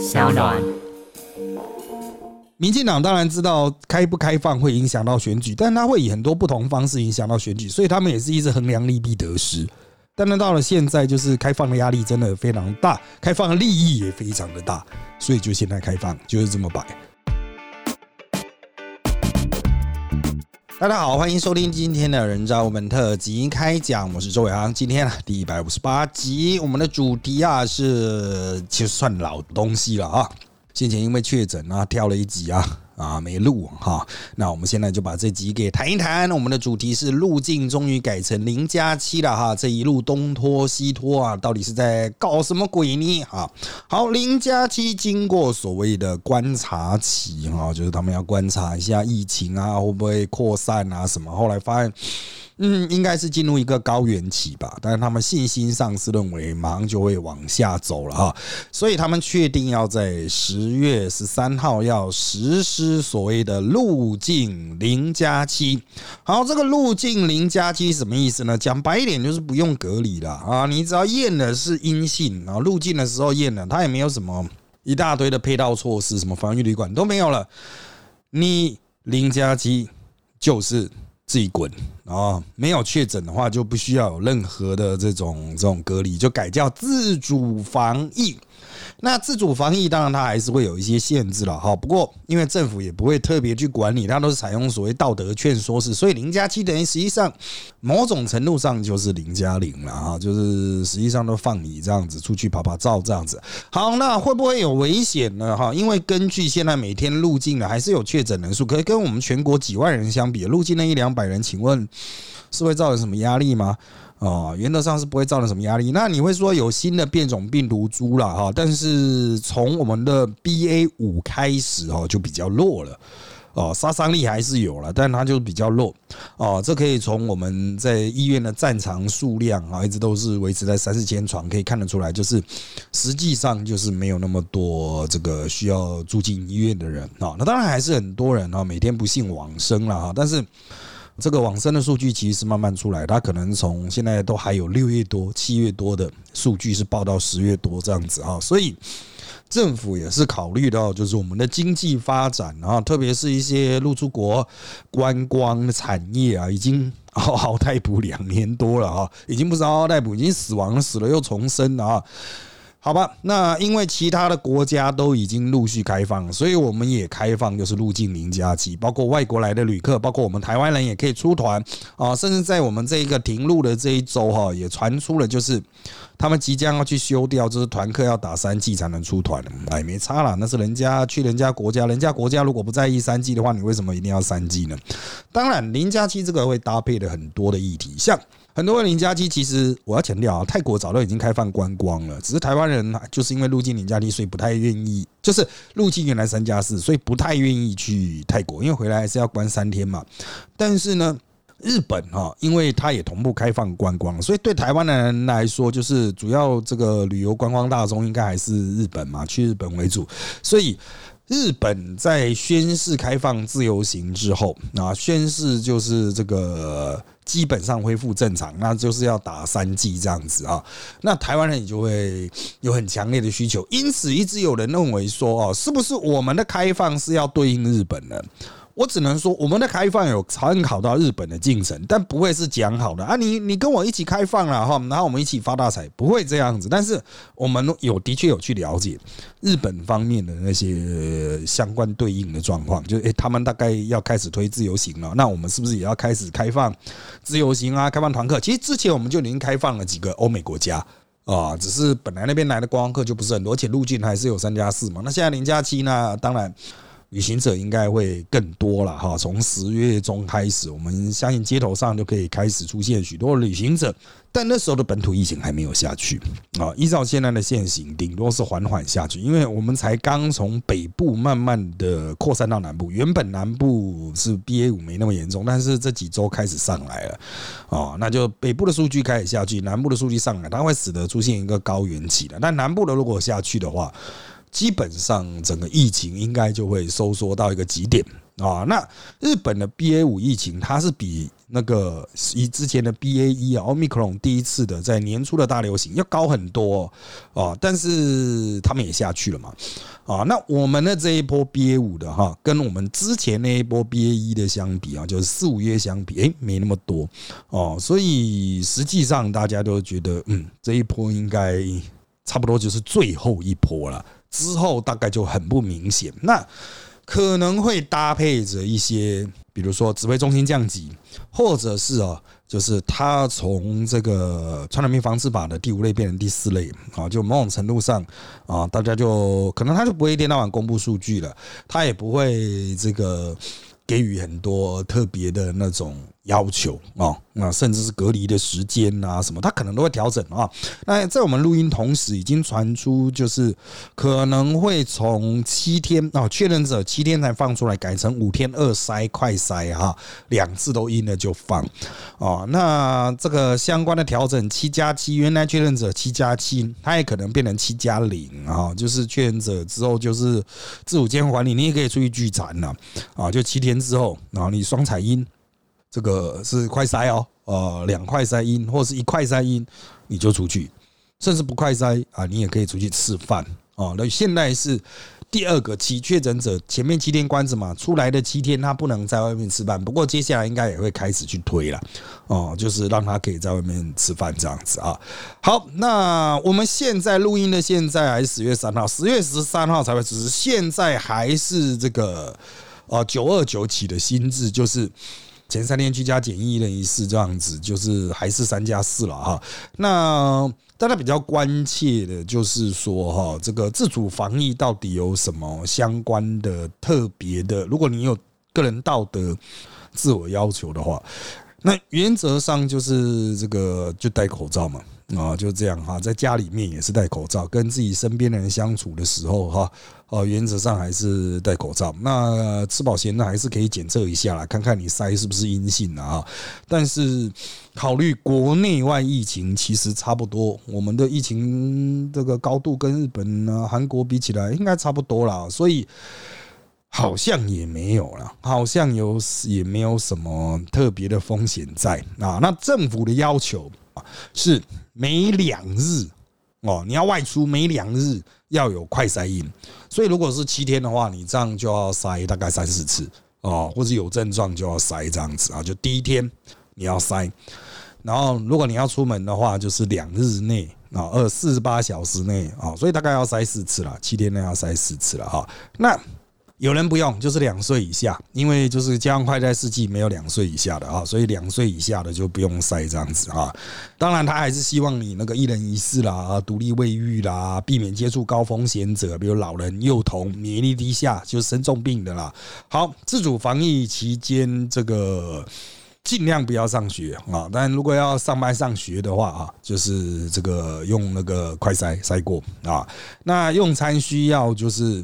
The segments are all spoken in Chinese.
小暖。民进党当然知道开不开放会影响到选举，但他会以很多不同方式影响到选举，所以他们也是一直衡量利弊得失。但是到了现在，就是开放的压力真的非常大，开放的利益也非常的大，所以就现在开放就是这么摆。大家好，欢迎收听今天的人渣我们特辑开讲，我是周伟航。今天啊，第一百五十八集，我们的主题啊是其实算老东西了啊。先前因为确诊啊，跳了一集啊。啊，没录哈，那我们现在就把这集给谈一谈。我们的主题是路径终于改成零加七了哈，这一路东拖西拖啊，到底是在搞什么鬼呢？哈，好，零加七经过所谓的观察期哈，就是他们要观察一下疫情啊会不会扩散啊什么，后来发现。嗯，应该是进入一个高原期吧，但是他们信心上是认为马上就会往下走了哈，所以他们确定要在十月十三号要实施所谓的路径零加七。好，这个路径零加七什么意思呢？讲白一点就是不用隔离了啊，你只要验的是阴性啊，入境的时候验了，他也没有什么一大堆的配套措施，什么防疫旅馆都没有了，你零加七就是。自己滚然后！没有确诊的话，就不需要有任何的这种这种隔离，就改叫自主防疫。那自主防疫当然它还是会有一些限制了哈，不过因为政府也不会特别去管理，它都是采用所谓道德劝说式，所以零加七等于实际上某种程度上就是零加零了哈，就是实际上都放你这样子出去跑跑照这样子。好，那会不会有危险呢？哈，因为根据现在每天入境的还是有确诊人数，可以跟我们全国几万人相比，入境那一两百人，请问是会造成什么压力吗？哦，原则上是不会造成什么压力。那你会说有新的变种病毒株了哈，但是从我们的 BA 五开始哦，就比较弱了。哦，杀伤力还是有了，但它就比较弱。哦，这可以从我们在医院的战场数量啊，一直都是维持在三四千床，可以看得出来，就是实际上就是没有那么多这个需要住进医院的人啊。那当然还是很多人啊，每天不幸往生了哈，但是。这个往生的数据其实是慢慢出来，它可能从现在都还有六月多、七月多的数据是报到十月多这样子啊，所以政府也是考虑到就是我们的经济发展啊，特别是一些入出国观光产业啊，已经嗷嗷待哺两年多了啊，已经不是嗷嗷待哺，已经死亡死了又重生了啊。好吧，那因为其他的国家都已经陆续开放，所以我们也开放，就是入境零加七，包括外国来的旅客，包括我们台湾人也可以出团啊，甚至在我们这一个停路的这一周哈，也传出了就是他们即将要去休掉，就是团客要打三剂才能出团，哎，没差了，那是人家去人家国家，人家国家如果不在意三剂的话，你为什么一定要三剂呢？当然，零加七这个会搭配的很多的议题，像。很多零加七，其实我要强调啊，泰国早都已经开放观光了，只是台湾人就是因为入境零加七，所以不太愿意，就是入境原来三加四，所以不太愿意去泰国，因为回来还是要关三天嘛。但是呢，日本哈，因为它也同步开放观光，所以对台湾的人来说，就是主要这个旅游观光大宗应该还是日本嘛，去日本为主，所以。日本在宣誓开放自由行之后，啊，宣誓就是这个基本上恢复正常，那就是要打三剂这样子啊。那台湾人也就会有很强烈的需求，因此一直有人认为说，哦，是不是我们的开放是要对应日本呢？我只能说，我们的开放有参考到日本的进程，但不会是讲好的啊！你你跟我一起开放了哈，然后我们一起发大财，不会这样子。但是我们有的确有去了解日本方面的那些相关对应的状况，就诶，他们大概要开始推自由行了，那我们是不是也要开始开放自由行啊？开放团客？其实之前我们就已经开放了几个欧美国家啊，只是本来那边来的观光客就不是很多，而且入境还是有三加四嘛。那现在零加七呢？当然。旅行者应该会更多了哈，从十月中开始，我们相信街头上就可以开始出现许多旅行者，但那时候的本土疫情还没有下去啊。依照现在的现行，顶多是缓缓下去，因为我们才刚从北部慢慢的扩散到南部。原本南部是 BA 五没那么严重，但是这几周开始上来了啊，那就北部的数据开始下去，南部的数据上来，它会使得出现一个高原期的。但南部的如果下去的话，基本上整个疫情应该就会收缩到一个极点啊。那日本的 BA 五疫情，它是比那个以之前的 BA 一啊，奥密克戎第一次的在年初的大流行要高很多啊，但是他们也下去了嘛啊。那我们的这一波 BA 五的哈，跟我们之前那一波 BA 一的相比啊，就是四五月相比，哎，没那么多哦。所以实际上大家都觉得，嗯，这一波应该差不多就是最后一波了，之后大概就很不明显。那可能会搭配着一些。比如说指挥中心降级，或者是啊，就是他从这个传染病防治法的第五类变成第四类啊，就某种程度上啊，大家就可能他就不会一天到晚公布数据了，他也不会这个给予很多特别的那种。要求啊，那甚至是隔离的时间啊，什么，他可能都会调整啊。那在我们录音同时，已经传出就是可能会从七天啊，确认者七天才放出来，改成五天二筛快筛哈，两次都阴了就放哦。那这个相关的调整，七加七，原来确认者七加七，它也可能变成七加零啊，就是确认者之后就是自主监护管理，你也可以出去聚餐了啊，就七天之后，然后你双彩阴。这个是快筛哦，呃，两块筛阴或者是一块筛阴，你就出去，甚至不快筛啊，你也可以出去吃饭哦。那现在是第二个期确诊者，前面七天关着嘛，出来的七天他不能在外面吃饭，不过接下来应该也会开始去推了哦，就是让他可以在外面吃饭这样子啊。好，那我们现在录音的现在还是十月三号，十月十三号才会只是现在还是这个呃九二九起的新制，就是。前三天居家检疫一人一次这样子，就是还是三加四了哈。那大家比较关切的就是说哈，这个自主防疫到底有什么相关的特别的？如果你有个人道德自我要求的话，那原则上就是这个就戴口罩嘛。啊，就这样哈，在家里面也是戴口罩，跟自己身边的人相处的时候哈，哦，原则上还是戴口罩。那吃饱闲的还是可以检测一下啦，看看你筛是不是阴性啊。但是考虑国内外疫情，其实差不多，我们的疫情这个高度跟日本呢、韩国比起来，应该差不多啦，所以好像也没有了，好像有也没有什么特别的风险在啊。那政府的要求是。每两日哦，你要外出，每两日要有快筛印。所以如果是七天的话，你这样就要筛大概三四次哦，或者有症状就要筛这样子啊。就第一天你要筛，然后如果你要出门的话，就是两日内啊，二四十八小时内啊，所以大概要筛四次了，七天内要筛四次了哈。那有人不用，就是两岁以下，因为就是加上快在世纪没有两岁以下的啊，所以两岁以下的就不用塞这样子啊。当然，他还是希望你那个一人一室啦、独立卫浴啦、避免接触高风险者，比如老人、幼童、免疫力低下，就是生重病的啦。好，自主防疫期间，这个尽量不要上学啊。但如果要上班上学的话啊，就是这个用那个快筛筛过啊。那用餐需要就是。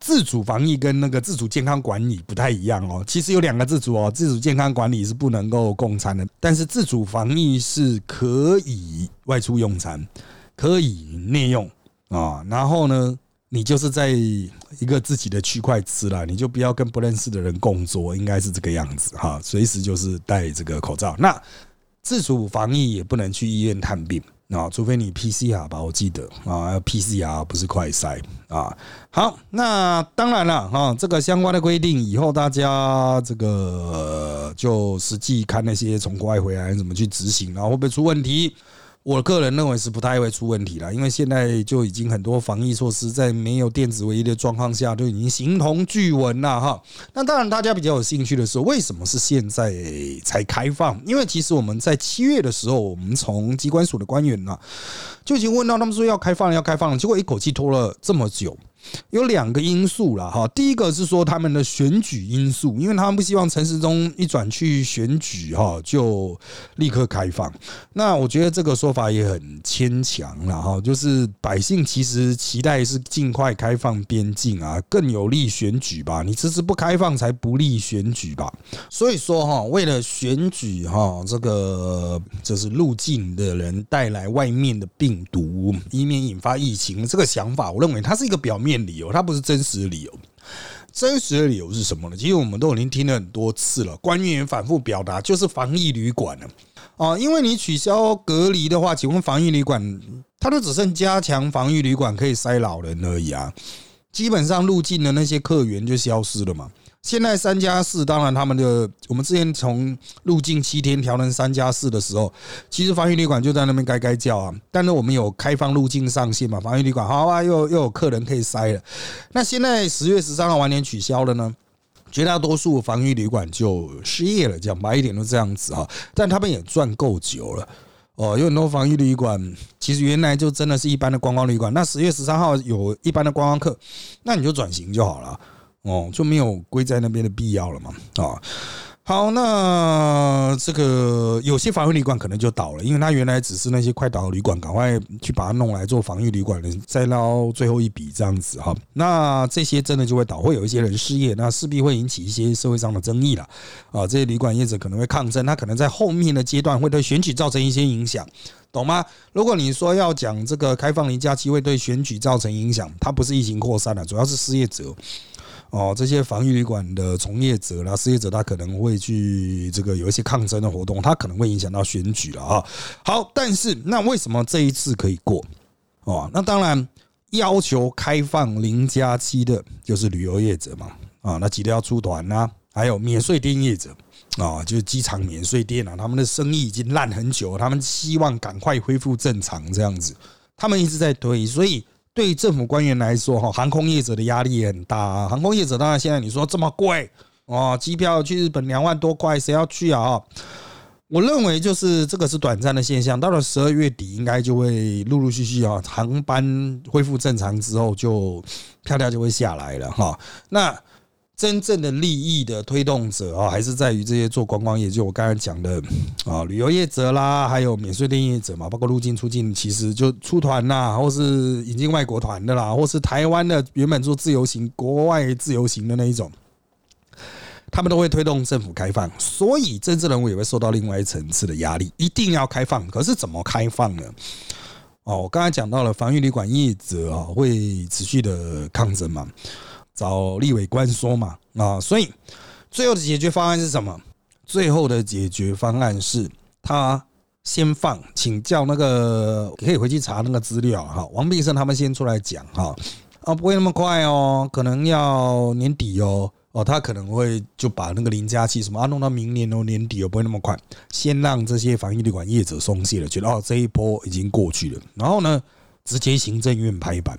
自主防疫跟那个自主健康管理不太一样哦，其实有两个自主哦，自主健康管理是不能够共餐的，但是自主防疫是可以外出用餐，可以内用啊。然后呢，你就是在一个自己的区块吃了，你就不要跟不认识的人共桌，应该是这个样子哈。随时就是戴这个口罩。那自主防疫也不能去医院探病。啊，除非你 PCR 吧，我记得啊，PCR 不是快筛啊。好，那当然了哈，这个相关的规定以后大家这个就实际看那些从国外回来怎么去执行，然后会不会出问题。我个人认为是不太会出问题了，因为现在就已经很多防疫措施在没有电子唯一的状况下都已经形同具文了哈。那当然，大家比较有兴趣的是，为什么是现在才开放？因为其实我们在七月的时候，我们从机关署的官员呢就已经问到他们说要开放要开放，结果一口气拖了这么久。有两个因素了哈，第一个是说他们的选举因素，因为他们不希望陈时中一转去选举哈就立刻开放。那我觉得这个说法也很牵强了哈，就是百姓其实期待是尽快开放边境啊，更有利选举吧。你迟迟不开放才不利选举吧。所以说哈，为了选举哈，这个就是入境的人带来外面的病毒，以免引发疫情这个想法，我认为它是一个表面。面理由，它不是真实的理由。真实的理由是什么呢？其实我们都已经听了很多次了，官员反复表达，就是防疫旅馆了啊。因为你取消隔离的话，请问防疫旅馆，它都只剩加强防疫旅馆可以塞老人而已啊。基本上入境的那些客源就消失了嘛。现在三加四，当然他们的我们之前从入境七天调成三加四的时候，其实防疫旅馆就在那边该该叫啊。但是我们有开放入境上限嘛，防疫旅馆好啊，又又有客人可以塞了。那现在十月十三号完全取消了呢，绝大多数防疫旅馆就失业了，讲白一点都这样子啊。但他们也赚够久了哦，有很多防疫旅馆其实原来就真的是一般的观光旅馆。那十月十三号有一般的观光客，那你就转型就好了。哦，就没有归在那边的必要了嘛？啊，好，那这个有些防御旅馆可能就倒了，因为它原来只是那些快倒的旅馆，赶快去把它弄来做防御旅馆，再捞最后一笔这样子哈。那这些真的就会倒，会有一些人失业，那势必会引起一些社会上的争议了啊。这些旅馆业者可能会抗争，他可能在后面的阶段会对选举造成一些影响，懂吗？如果你说要讲这个开放零假期会对选举造成影响，它不是疫情扩散了，主要是失业者。哦，这些防疫旅馆的从业者啦、失业者，他可能会去这个有一些抗争的活动，他可能会影响到选举了啊。好，但是那为什么这一次可以过？哦，那当然要求开放零加七的，就是旅游业者嘛。啊，那记得要出团呐，还有免税店业者啊，就是机场免税店啊，他们的生意已经烂很久，他们希望赶快恢复正常这样子，他们一直在推，所以。对政府官员来说，哈，航空业者的压力也很大啊。航空业者当然现在你说这么贵哦，机票去日本两万多块，谁要去啊？我认为就是这个是短暂的现象，到了十二月底应该就会陆陆续续啊，航班恢复正常之后，就票价就会下来了哈。那。真正的利益的推动者啊，还是在于这些做观光业，就我刚才讲的啊，旅游业者啦，还有免税店业者嘛，包括入境出境，其实就出团呐，或是引进外国团的啦，或是台湾的原本做自由行、国外自由行的那一种，他们都会推动政府开放，所以政治人物也会受到另外一层次的压力，一定要开放。可是怎么开放呢？哦，我刚才讲到了防御旅馆业者啊，会持续的抗争嘛。找立委官说嘛啊，所以最后的解决方案是什么？最后的解决方案是他先放，请教那个可以回去查那个资料哈。王必胜他们先出来讲哈啊，不会那么快哦，可能要年底哦哦，他可能会就把那个零加七什么啊弄到明年哦年底哦，不会那么快，先让这些防疫旅馆业者松懈了，觉得哦这一波已经过去了，然后呢直接行政院拍板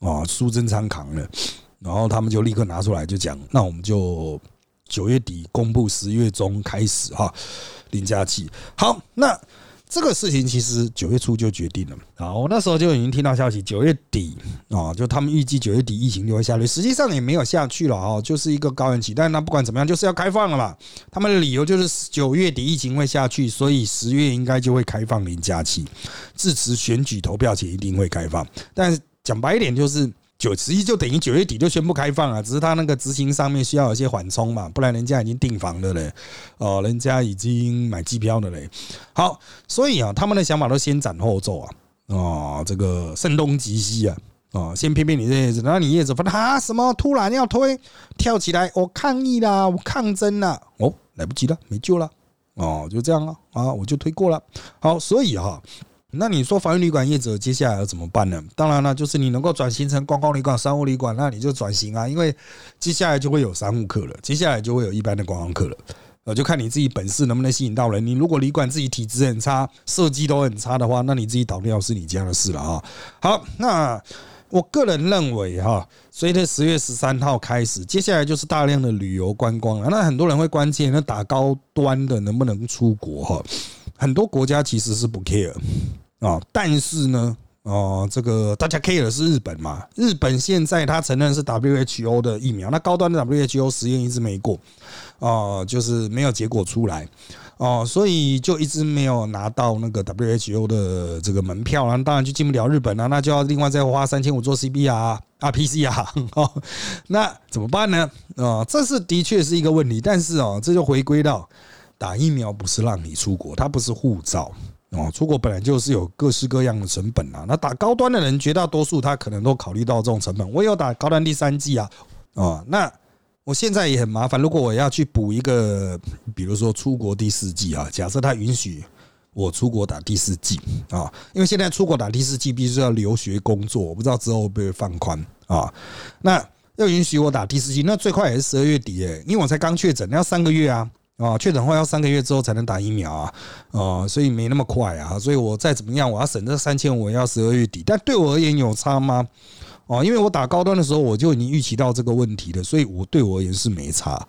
啊，苏贞昌扛了。然后他们就立刻拿出来就讲，那我们就九月底公布，十月中开始哈，零加七。好，那这个事情其实九月初就决定了啊。我那时候就已经听到消息，九月底啊，就他们预计九月底疫情就会下去，实际上也没有下去了啊，就是一个高原期。但那不管怎么样，就是要开放了嘛。他们的理由就是九月底疫情会下去，所以十月应该就会开放零加七，支持选举投票前一定会开放。但讲白一点就是。九十一就等于九月底就宣布开放了，只是他那个执行上面需要有些缓冲嘛，不然人家已经订房了嘞，哦，人家已经买机票了嘞。好，所以啊，他们的想法都先斩后奏啊，哦，这个声东击西啊，哦，先骗骗你这些子，然后你叶子发啊，什么突然要推，跳起来，我抗议啦，我抗争啦，哦，来不及了，没救了，哦，就这样了啊，我就推过了。好，所以哈。那你说防疫旅馆业者接下来要怎么办呢？当然了，就是你能够转型成观光旅馆、商务旅馆，那你就转型啊，因为接下来就会有商务客了，接下来就会有一般的观光客了，呃，就看你自己本事能不能吸引到人。你如果旅馆自己体质很差，设计都很差的话，那你自己倒掉是你家的事了啊。好，那我个人认为哈，随着十月十三号开始，接下来就是大量的旅游观光了。那很多人会关切，那打高端的能不能出国哈？很多国家其实是不 care。啊，但是呢，哦，这个大家 care 的是日本嘛？日本现在他承认是 WHO 的疫苗，那高端的 WHO 实验一直没过，哦，就是没有结果出来，哦，所以就一直没有拿到那个 WHO 的这个门票啊，当然就进不了日本了，那就要另外再花三千五做 CBR、RPC 哦，那怎么办呢？啊，这是的确是一个问题，但是哦，这就回归到打疫苗不是让你出国，它不是护照。哦，出国本来就是有各式各样的成本啊。那打高端的人，绝大多数他可能都考虑到这种成本。我有打高端第三季啊，哦，那我现在也很麻烦。如果我要去补一个，比如说出国第四季啊，假设他允许我出国打第四季啊，因为现在出国打第四季必须要留学工作，我不知道之后会不会放宽啊。那要允许我打第四季，那最快也是十二月底诶，因为我才刚确诊，要三个月啊。啊，确诊后要三个月之后才能打疫苗啊，哦，所以没那么快啊，所以我再怎么样，我要省这三千我，要十二月底。但对我而言有差吗？哦，因为我打高端的时候我就已经预期到这个问题了，所以我对我而言是没差。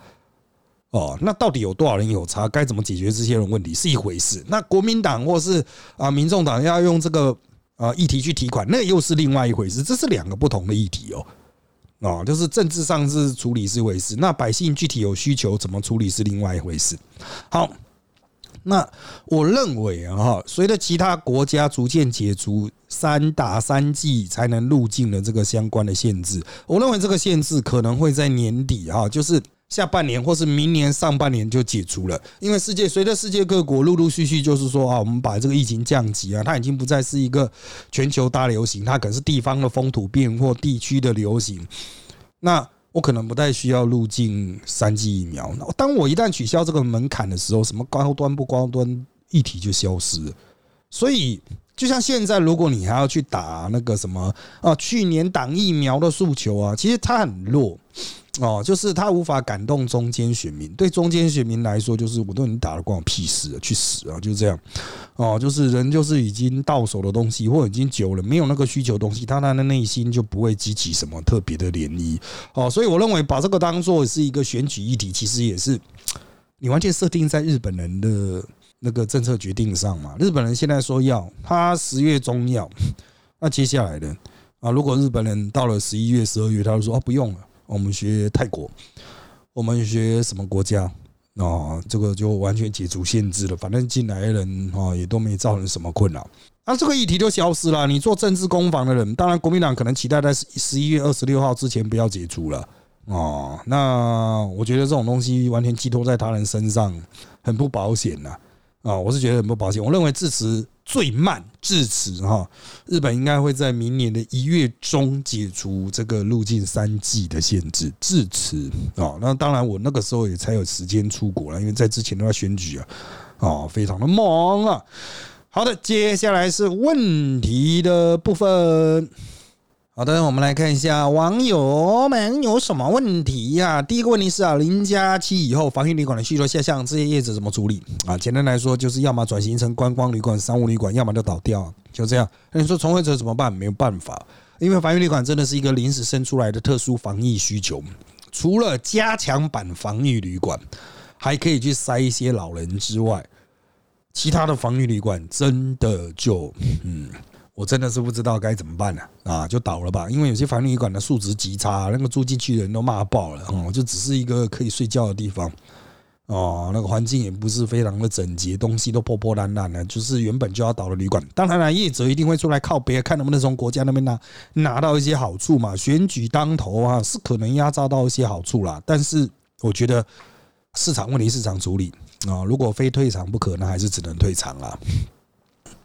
哦，那到底有多少人有差？该怎么解决这些人问题是一回事。那国民党或是啊民众党要用这个啊议题去提款，那又是另外一回事。这是两个不同的议题哦。哦，就是政治上是处理是一回事，那百姓具体有需求怎么处理是另外一回事。好，那我认为啊，哈，随着其他国家逐渐解除三打三剂才能入境的这个相关的限制，我认为这个限制可能会在年底哈，就是。下半年或是明年上半年就解除了，因为世界随着世界各国陆陆续续就是说啊，我们把这个疫情降级啊，它已经不再是一个全球大流行，它可能是地方的风土变或地区的流行。那我可能不太需要入境三剂疫苗。那当我一旦取消这个门槛的时候，什么高端不高端议题就消失。所以，就像现在，如果你还要去打那个什么啊，去年打疫苗的诉求啊，其实它很弱。哦，就是他无法感动中间选民，对中间选民来说，就是我都已经打了，关我屁事啊，去死啊！就这样。哦，就是人就是已经到手的东西，或已经久了没有那个需求东西，他他的内心就不会激起什么特别的涟漪。哦，所以我认为把这个当做是一个选举议题，其实也是你完全设定在日本人的那个政策决定上嘛。日本人现在说要他十月中要，那接下来的啊，如果日本人到了十一月、十二月，他就说啊不用了。我们学泰国，我们学什么国家啊？这个就完全解除限制了。反正进来的人哦，也都没造成什么困扰，那这个议题就消失了。你做政治攻防的人，当然国民党可能期待在十一月二十六号之前不要解除了哦。那我觉得这种东西完全寄托在他人身上，很不保险呐！啊我是觉得很不保险。我认为支持。最慢至此哈，日本应该会在明年的一月中解除这个入境三季的限制。至此啊，那当然我那个时候也才有时间出国了，因为在之前都要选举啊，啊，非常的忙啊。好的，接下来是问题的部分。好的，我们来看一下网友们有什么问题呀？第一个问题是啊，零加七以后防疫旅馆的需求下降，这些业者怎么处理啊？简单来说，就是要么转型成观光旅馆、商务旅馆，要么就倒掉，就这样。那你说从业者怎么办？没有办法，因为防疫旅馆真的是一个临时生出来的特殊防疫需求，除了加强版防疫旅馆还可以去塞一些老人之外，其他的防疫旅馆真的就嗯。我真的是不知道该怎么办了啊，就倒了吧。因为有些房旅馆的素质极差，那个住进去的人都骂爆了哦，就只是一个可以睡觉的地方哦，那个环境也不是非常的整洁，东西都破破烂烂的，就是原本就要倒的旅馆。当然了，业者一定会出来靠别看能不能从国家那边拿拿到一些好处嘛。选举当头啊，是可能压榨到一些好处啦。但是我觉得市场问题市场处理啊，如果非退场不可，那还是只能退场了。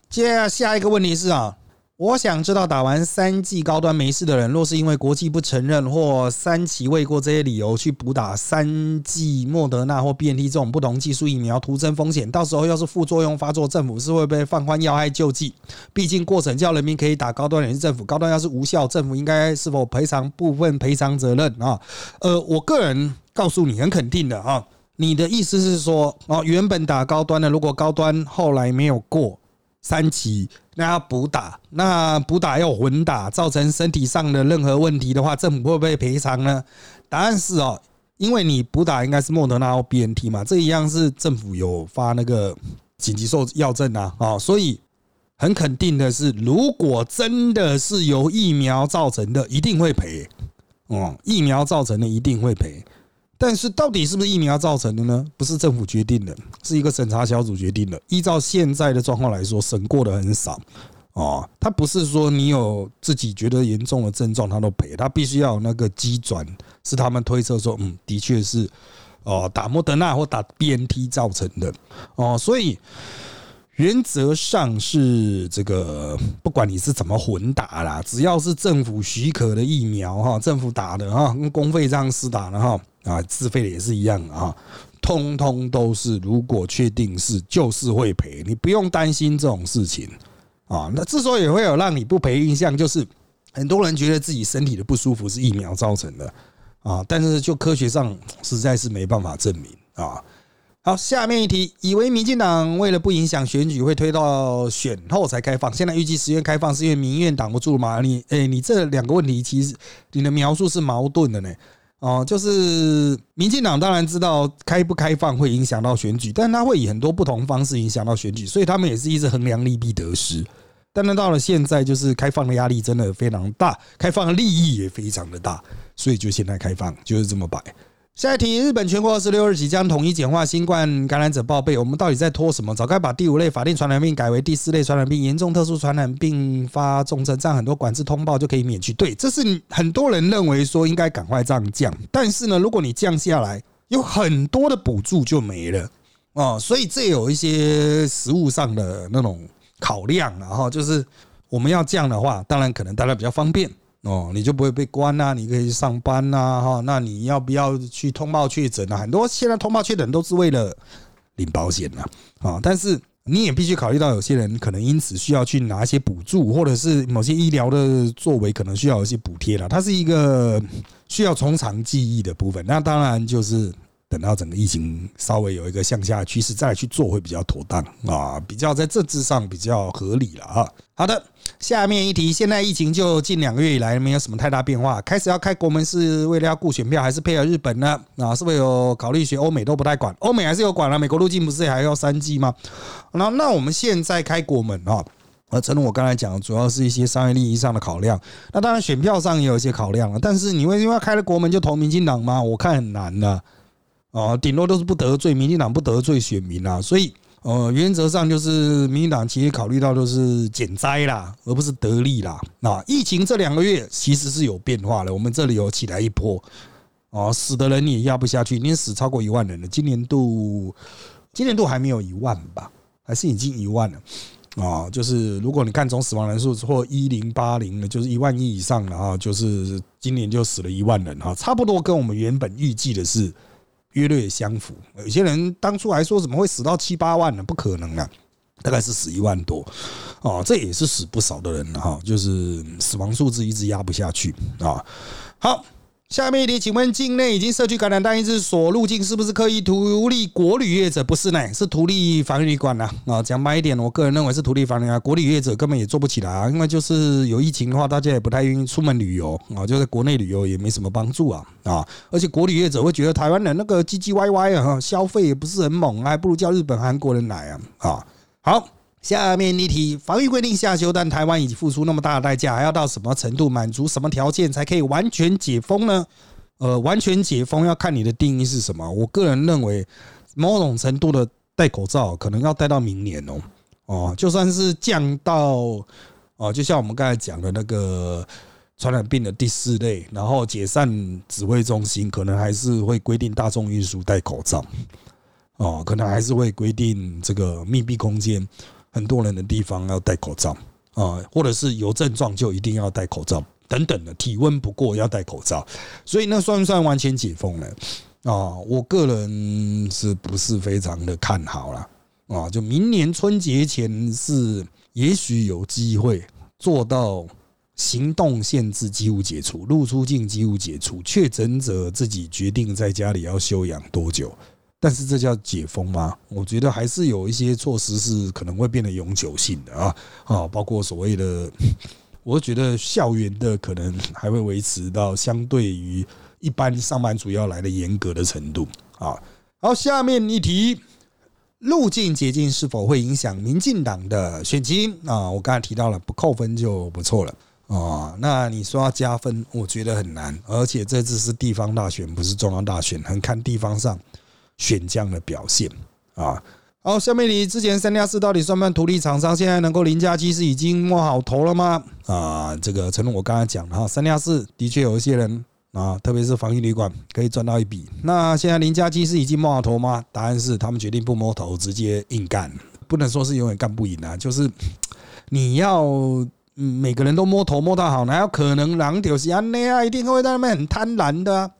接下下一个问题是啊。我想知道，打完三剂高端没事的人，若是因为国际不承认或三期未过这些理由去补打三剂莫德纳或 BNT 这种不同技术疫苗，徒增风险。到时候要是副作用发作，政府是会被放宽要害救济？毕竟过程叫人民可以打高端，也是政府高端要是无效，政府应该是否赔偿部分赔偿责任啊？呃，我个人告诉你，很肯定的啊。你的意思是说，哦，原本打高端的，如果高端后来没有过。三期，那要补打，那补打要混打，造成身体上的任何问题的话，政府会不会赔偿呢？答案是哦，因为你补打应该是莫德纳或 BNT 嘛，这一样是政府有发那个紧急受药证啊，啊，所以很肯定的是，如果真的是由疫苗造成的，一定会赔，哦，疫苗造成的一定会赔。但是到底是不是疫苗造成的呢？不是政府决定的，是一个审查小组决定的。依照现在的状况来说，审过的很少哦。他不是说你有自己觉得严重的症状，他都赔，他必须要有那个机转，是他们推测说，嗯，的确是哦，打莫德纳或打 BNT 造成的哦。所以原则上是这个，不管你是怎么混打啦，只要是政府许可的疫苗哈，政府打的哈，跟公费这样私打的哈，啊，自费的也是一样啊，通通都是，如果确定是，就是会赔，你不用担心这种事情啊。那之所以会有让你不赔印象，就是很多人觉得自己身体的不舒服是疫苗造成的啊，但是就科学上实在是没办法证明啊。好，下面一题，以为民进党为了不影响选举，会推到选后才开放。现在预计十月开放，是因为民院挡不住吗？你，哎，你这两个问题，其实你的描述是矛盾的呢。哦，就是民进党当然知道开不开放会影响到选举，但他会以很多不同方式影响到选举，所以他们也是一直衡量利弊得失。但是到了现在，就是开放的压力真的非常大，开放的利益也非常的大，所以就现在开放，就是这么摆。下一题，日本全国二十六日起将统一简化新冠感染者报备。我们到底在拖什么？早该把第五类法定传染病改为第四类传染病，严重特殊传染并发重症，这样很多管制通报就可以免去。对，这是很多人认为说应该赶快这样降。但是呢，如果你降下来，有很多的补助就没了哦。所以这有一些实物上的那种考量，然后就是我们要降的话，当然可能大家比较方便。哦，你就不会被关呐？你可以去上班呐，哈。那你要不要去通报确诊啊？很多现在通报确诊都是为了领保险呐，啊。但是你也必须考虑到，有些人可能因此需要去拿一些补助，或者是某些医疗的作为可能需要一些补贴了。它是一个需要从长计议的部分。那当然就是。等到整个疫情稍微有一个向下趋势，再去做会比较妥当啊，比较在政治上比较合理了啊。好的，下面一题，现在疫情就近两个月以来没有什么太大变化，开始要开国门是为了要顾选票，还是配合日本呢？啊，是不是有考虑学欧美都不太管？欧美还是有管了，美国入境不是还要三 G 吗？那那我们现在开国门啊，呃，正如我刚才讲，主要是一些商业利益上的考量。那当然选票上也有一些考量了，但是你为因为开了国门就投民进党吗？我看很难的。哦，顶多都是不得罪民进党，不得罪选民啊，所以呃，原则上就是民进党其实考虑到都是减灾啦，而不是得利啦。那疫情这两个月其实是有变化的，我们这里有起来一波，哦，死的人也压不下去，已经死超过一万人了。今年度，今年度还没有一万吧，还是已经一万了啊？就是如果你看总死亡人数或一零八零的，就是一万一以上的啊，就是今年就死了一万人哈，差不多跟我们原本预计的是。约略相符，有些人当初还说怎么会死到七八万呢？不可能啊，大概是死一万多哦，这也是死不少的人了哈，就是死亡数字一直压不下去啊。好。下面一题，请问境内已经社区感染单一次所入境是不是刻意图利国旅业者？不是呢，是图利防疫旅馆呐。啊，讲白一点，我个人认为是图利防疫啊。国旅业者根本也做不起来啊，因为就是有疫情的话，大家也不太愿意出门旅游啊，就在国内旅游也没什么帮助啊啊。而且国旅业者会觉得台湾人那个唧唧歪歪啊，消费也不是很猛啊，还不如叫日本、韩国人来啊啊。好。下面一题，防疫规定下修，但台湾已经付出那么大的代价，还要到什么程度满足什么条件才可以完全解封呢？呃，完全解封要看你的定义是什么。我个人认为，某种程度的戴口罩可能要戴到明年哦。哦，就算是降到哦，就像我们刚才讲的那个传染病的第四类，然后解散指挥中心，可能还是会规定大众运输戴口罩。哦，可能还是会规定这个密闭空间。很多人的地方要戴口罩啊，或者是有症状就一定要戴口罩等等的，体温不过要戴口罩，所以那算不算完全解封了啊？我个人是不是非常的看好了啊？就明年春节前是也许有机会做到行动限制几乎解除，入出境几乎解除，确诊者自己决定在家里要休养多久。但是这叫解封吗？我觉得还是有一些措施是可能会变得永久性的啊啊，包括所谓的，我觉得校园的可能还会维持到相对于一般上班族要来的严格的程度啊。好，下面一题，路径捷径是否会影响民进党的选情啊？我刚才提到了，不扣分就不错了啊。那你说要加分，我觉得很难，而且这次是地方大选，不是中央大选，很看地方上。选将的表现啊，好，下面你之前三加四到底算不算独立厂商？现在能够零加七是已经摸好头了吗？啊，这个正如我刚才讲的哈，三加四的确有一些人啊，特别是防疫旅馆可以赚到一笔。那现在零加七是已经摸好头吗？答案是他们决定不摸头，直接硬干。不能说是永远干不赢啊，就是你要每个人都摸头摸到好，哪有可能狼就是安内啊？一定会在那边很贪婪的。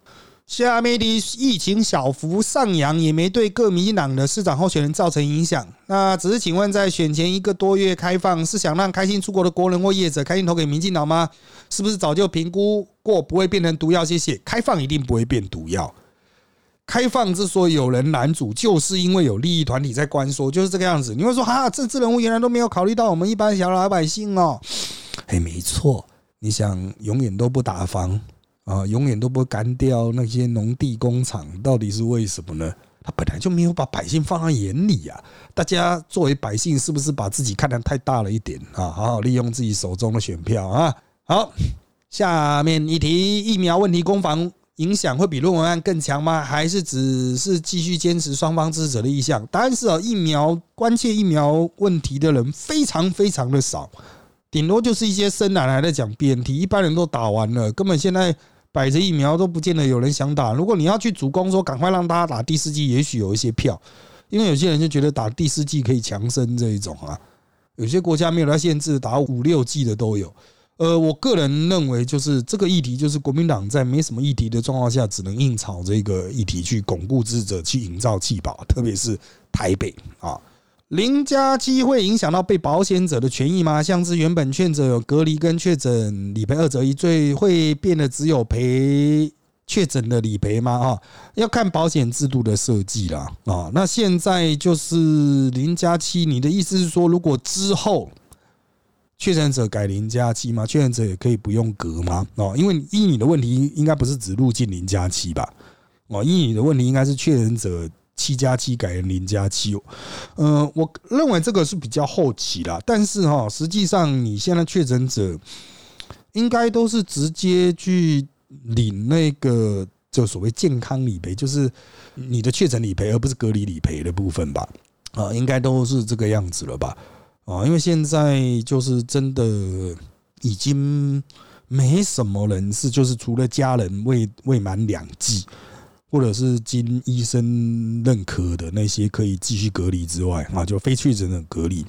下面的疫情小幅上扬，也没对各民进党的市长候选人造成影响。那只是请问，在选前一个多月开放，是想让开心出国的国人或业者开心投给民进党吗？是不是早就评估过不会变成毒药？谢谢。开放一定不会变毒药。开放之所以有人拦阻，就是因为有利益团体在关说，就是这个样子。你会说哈，政治人物原来都没有考虑到我们一般小老百姓哦。哎，没错，你想永远都不打房。啊，永远都不会干掉那些农地工厂，到底是为什么呢？他本来就没有把百姓放在眼里啊！大家作为百姓，是不是把自己看得太大了一点啊？好好利用自己手中的选票啊！好，下面一题，疫苗问题攻防影响会比论文案更强吗？还是只是继续坚持双方支持者的意向？答案是啊，疫苗关切疫苗问题的人非常非常的少，顶多就是一些深蓝还在讲 BNT，一般人都打完了，根本现在。摆着疫苗都不见得有人想打。如果你要去主攻说赶快让大家打第四季，也许有一些票，因为有些人就觉得打第四季可以强身这一种啊。有些国家没有来限制，打五六季的都有。呃，我个人认为就是这个议题，就是国民党在没什么议题的状况下，只能硬炒这个议题去巩固支持者，去营造气保，特别是台北啊。零加七会影响到被保险者的权益吗？像是原本确诊有隔离跟确诊理赔二择一，最会变得只有赔确诊的理赔吗？啊，要看保险制度的设计啦。啊，那现在就是零加七，你的意思是说，如果之后确诊者改零加七吗？确诊者也可以不用隔吗？哦，因为依你的问题，应该不是只入境零加七吧？哦，依你的问题，应该是确诊者。七加七改成零加七，嗯，我认为这个是比较后期啦。但是哈，实际上你现在确诊者应该都是直接去领那个就所谓健康理赔，就是你的确诊理赔，而不是隔离理赔的部分吧？啊，应该都是这个样子了吧？啊，因为现在就是真的已经没什么人是，就是除了家人未未满两剂。或者是经医生认可的那些可以继续隔离之外啊，就非确诊的隔离，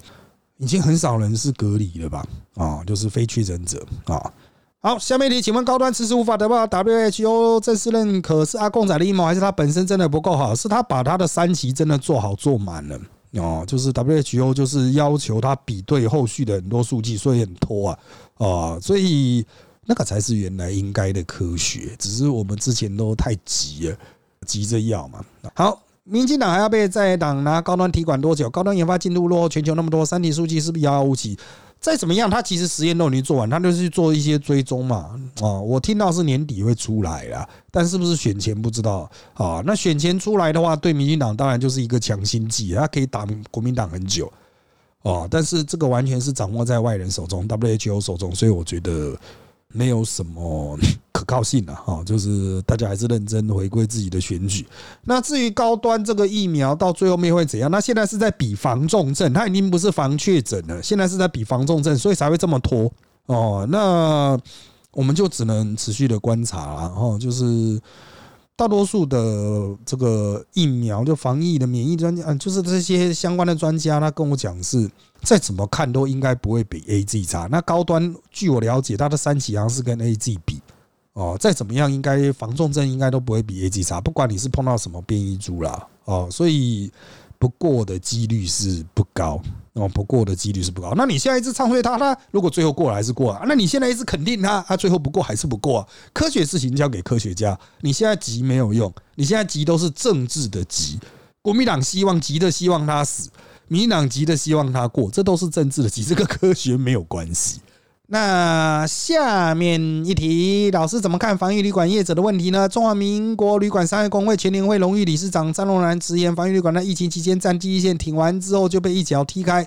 已经很少人是隔离了吧？啊，就是非确诊者啊。好，下面一题，请问高端迟迟无法得到 WHO 正式认可，是阿贡仔的阴谋，还是他本身真的不够好？是他把他的三期真的做好做满了哦？就是 WHO 就是要求他比对后续的很多数据，所以很拖啊啊，所以。那个才是原来应该的科学，只是我们之前都太急了，急着要嘛。好，民进党还要被在党拿高端提管多久？高端研发进度落后全球那么多，三体数据是不是遥遥无期？再怎么样，他其实实验都已经做完，他就是去做一些追踪嘛。啊，我听到是年底会出来了，但是不是选前不知道啊？那选前出来的话，对民进党当然就是一个强心剂，他可以打国民党很久哦。但是这个完全是掌握在外人手中，WHO 手中，所以我觉得。没有什么可靠性了哈，就是大家还是认真回归自己的选举。那至于高端这个疫苗到最后面会怎样？那现在是在比防重症，它已经不是防确诊了，现在是在比防重症，所以才会这么拖哦。那我们就只能持续的观察了哈，就是。大多数的这个疫苗，就防疫的免疫专家，嗯，就是这些相关的专家，他跟我讲是，再怎么看都应该不会比 A Z 差。那高端，据我了解，它的三期好像是跟 A Z 比，哦，再怎么样，应该防重症应该都不会比 A Z 差。不管你是碰到什么变异株啦，哦，所以。不过的几率是不高哦，不过的几率是不高。那你现在一直唱衰他，他如果最后过了还是过啊？那你现在一直肯定他，他最后不过还是不过啊？科学事情交给科学家，你现在急没有用，你现在急都是政治的急。国民党希望急的希望他死，民党急的希望他过，这都是政治的急，这个科学没有关系。那下面一题，老师怎么看防疫旅馆业者的问题呢？中华民国旅馆商业工会全年会荣誉理事长张荣南直言，防疫旅馆在疫情期间战绩一线挺完之后就被一脚踢开。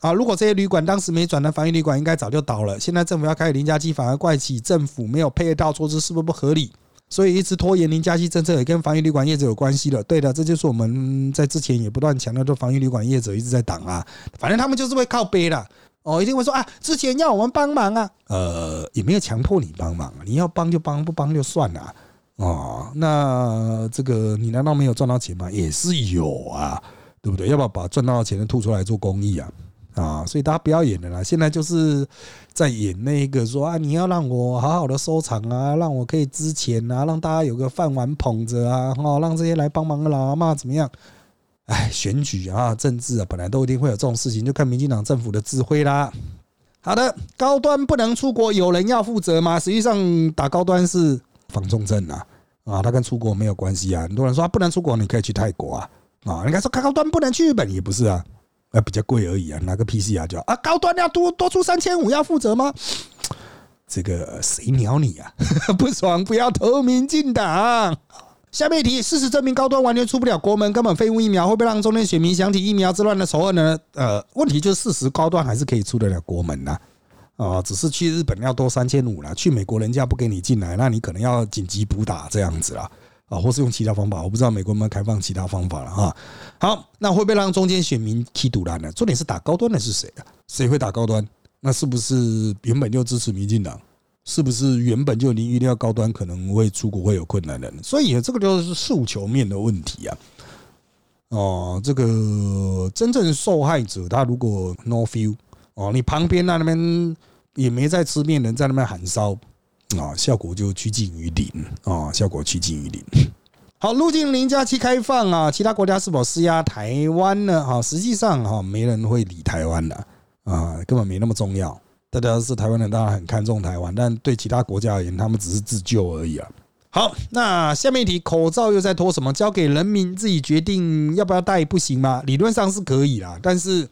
啊，如果这些旅馆当时没转的防疫旅馆，应该早就倒了。现在政府要开零加七，反而怪起政府没有配套措施，是不是不合理？所以一直拖延零加息政策，也跟防疫旅馆业者有关系了。对的，这就是我们在之前也不断强调，的防疫旅馆业者一直在挡啊，反正他们就是会靠背了。哦，一定会说啊，之前要我们帮忙啊，呃，也没有强迫你帮忙啊，你要帮就帮，不帮就算了。哦，那这个你难道没有赚到钱吗？也是有啊，对不对？要不要把赚到的钱吐出来做公益啊？啊，所以大家不要演了啦！现在就是在演那个说啊，你要让我好好的收藏啊，让我可以支钱啊，让大家有个饭碗捧着啊，哦，让这些来帮忙的老阿妈怎么样？哎，选举啊，政治啊，本来都一定会有这种事情，就看民进党政府的智慧啦。好的，高端不能出国，有人要负责吗？实际上打高端是防重症啊，啊，它跟出国没有关系啊。很多人说不能出国，你可以去泰国啊，啊，应该说高端不能去日本也不是啊。啊，比较贵而已啊，拿个 PC 啊，就啊，高端要多多出三千五，要负责吗？这个谁鸟你啊？不爽不要投民进党。下面一题，事实证明高端完全出不了国门，根本废物疫苗，会不会让中间选民想起疫苗之乱的仇恨呢？呃，问题就是事实，高端还是可以出得了国门呐。啊，只是去日本要多三千五了，去美国人家不给你进来，那你可能要紧急补打这样子啦。啊，或是用其他方法，我不知道美国有没有开放其他方法了哈。好，那会不会让中间选民踢赌烂呢？重点是打高端的是谁啊？谁会打高端？那是不是原本就支持民进党？是不是原本就你预料高端可能会出国会有困难的？所以这个就是诉求面的问题啊。哦，这个真正受害者他如果 no feel 哦，你旁边那那边也没在吃面人在那边喊烧。啊，效果就趋近于零啊，效果趋近于零。好，入境零加七开放啊，其他国家是否施压台湾呢？哈，实际上哈，没人会理台湾的啊，根本没那么重要。大家是台湾人，当然很看重台湾，但对其他国家而言，他们只是自救而已啊。好，那下面一题，口罩又在拖什么？交给人民自己决定要不要戴，不行吗？理论上是可以啦，但是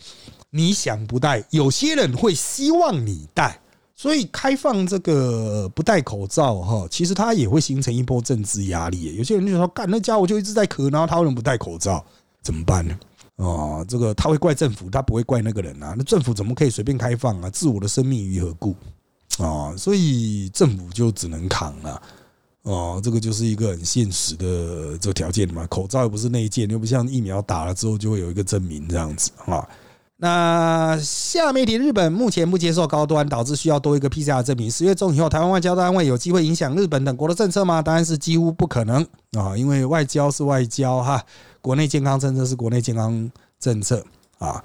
你想不戴，有些人会希望你戴。所以开放这个不戴口罩哈，其实它也会形成一波政治压力。有些人就说：“干那家伙就一直在咳，然后他为什么不戴口罩？怎么办呢？”哦，这个他会怪政府，他不会怪那个人啊。那政府怎么可以随便开放啊？置我的生命于何故啊？所以政府就只能扛了。哦，这个就是一个很现实的这个条件嘛。口罩又不是内件，又不像疫苗打了之后就会有一个证明这样子啊。那下面一题，日本目前不接受高端，导致需要多一个 PCR 证明。十月中以后，台湾外交单位有机会影响日本等国的政策吗？答案是几乎不可能啊，因为外交是外交哈，国内健康政策是国内健康政策啊。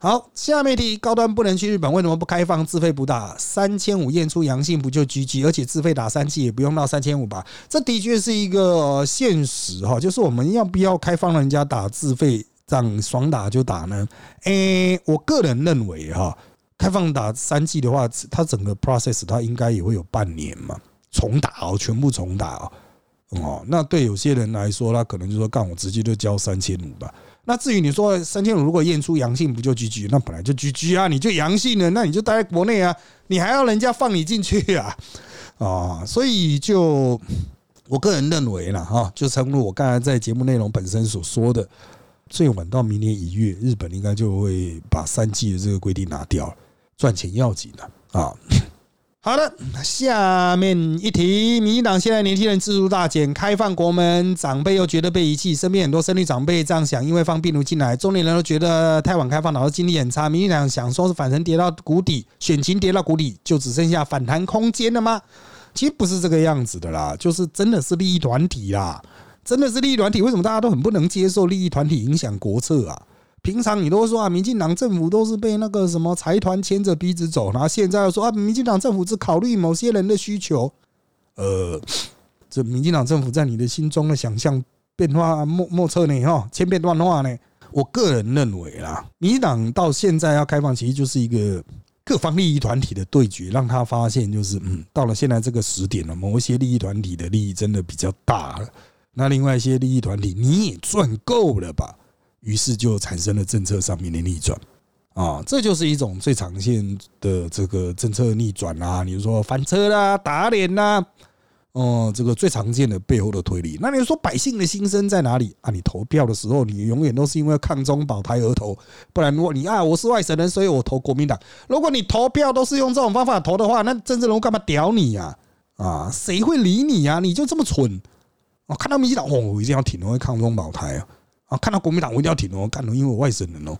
好，下面一题，高端不能去日本，为什么不开放自费补打？三千五验出阳性不就 GG，而且自费打三剂也不用到三千五吧？这的确是一个现实哈，就是我们要不要开放人家打自费？这样爽打就打呢？诶，我个人认为哈，开放打三季的话，它整个 process 它应该也会有半年嘛，重打哦，全部重打哦。哦，那对有些人来说，他可能就说干，我直接就交三千五吧。那至于你说三千五如果验出阳性，不就 GG？那本来就 GG 啊，你就阳性了，那你就待在国内啊，你还要人家放你进去啊？啊，所以就我个人认为啦，哈，就诚如我刚才在节目内容本身所说的。最晚到明年一月，日本应该就会把三 G 的这个规定拿掉，赚钱要紧的啊。好的，下面一题，民进党现在年轻人自入大减，开放国门，长辈又觉得被遗弃，身边很多生育长辈这样想，因为放病毒进来，中年人都觉得太晚开放，导致精力很差。民进党想说是反程跌到谷底，选情跌到谷底，就只剩下反弹空间了吗？其实不是这个样子的啦，就是真的是利益团体啦。真的是利益团体？为什么大家都很不能接受利益团体影响国策啊？平常你都说啊，民进党政府都是被那个什么财团牵着鼻子走，然后现在又说啊，民进党政府只考虑某些人的需求。呃，这民进党政府在你的心中的想象变化莫莫测呢？哈，千变万化呢？我个人认为啦，民进党到现在要开放，其实就是一个各方利益团体的对决，让他发现就是嗯，到了现在这个时点了，某一些利益团体的利益真的比较大了。那另外一些利益团体，你也赚够了吧？于是就产生了政策上面的逆转啊，这就是一种最常见的这个政策逆转啊，比如说翻车啦、打脸啦，哦，这个最常见的背后的推理。那你说百姓的心声在哪里啊？你投票的时候，你永远都是因为抗中保台而投，不然如果你啊，我是外省人，所以我投国民党。如果你投票都是用这种方法投的话，那政治人物干嘛屌你呀？啊，谁会理你呀？你就这么蠢？我看到民进党，哦，我一定要挺哦，会抗中保台啊！啊，看到国民党，我一定要挺哦，干哦，因为我外省人哦，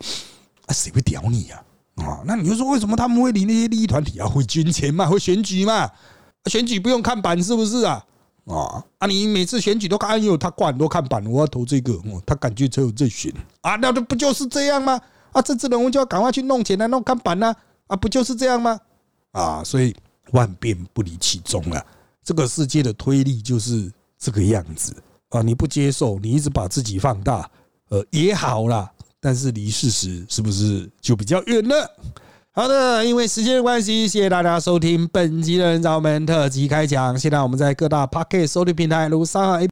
啊，谁会屌你呀？啊，那你就说为什么他们会理那些利益团体啊？会捐钱嘛？会选举嘛？选举不用看板是不是啊？啊啊！你每次选举都看，哎呦，他挂很多看板，我要投这个，哦，他感觉只有这选啊，那这不就是这样吗？啊，政治人物就要赶快去弄钱来弄看板呢，啊，不就是这样吗？啊，所以万变不离其宗啊，这个世界的推力就是这个样子啊！你不接受，你一直把自己放大，呃，也好啦，但是离事实是不是就比较远了？好的，因为时间的关系，谢谢大家收听本集的人造门特辑开讲。现在我们在各大 Pocket 收听平台，如上海。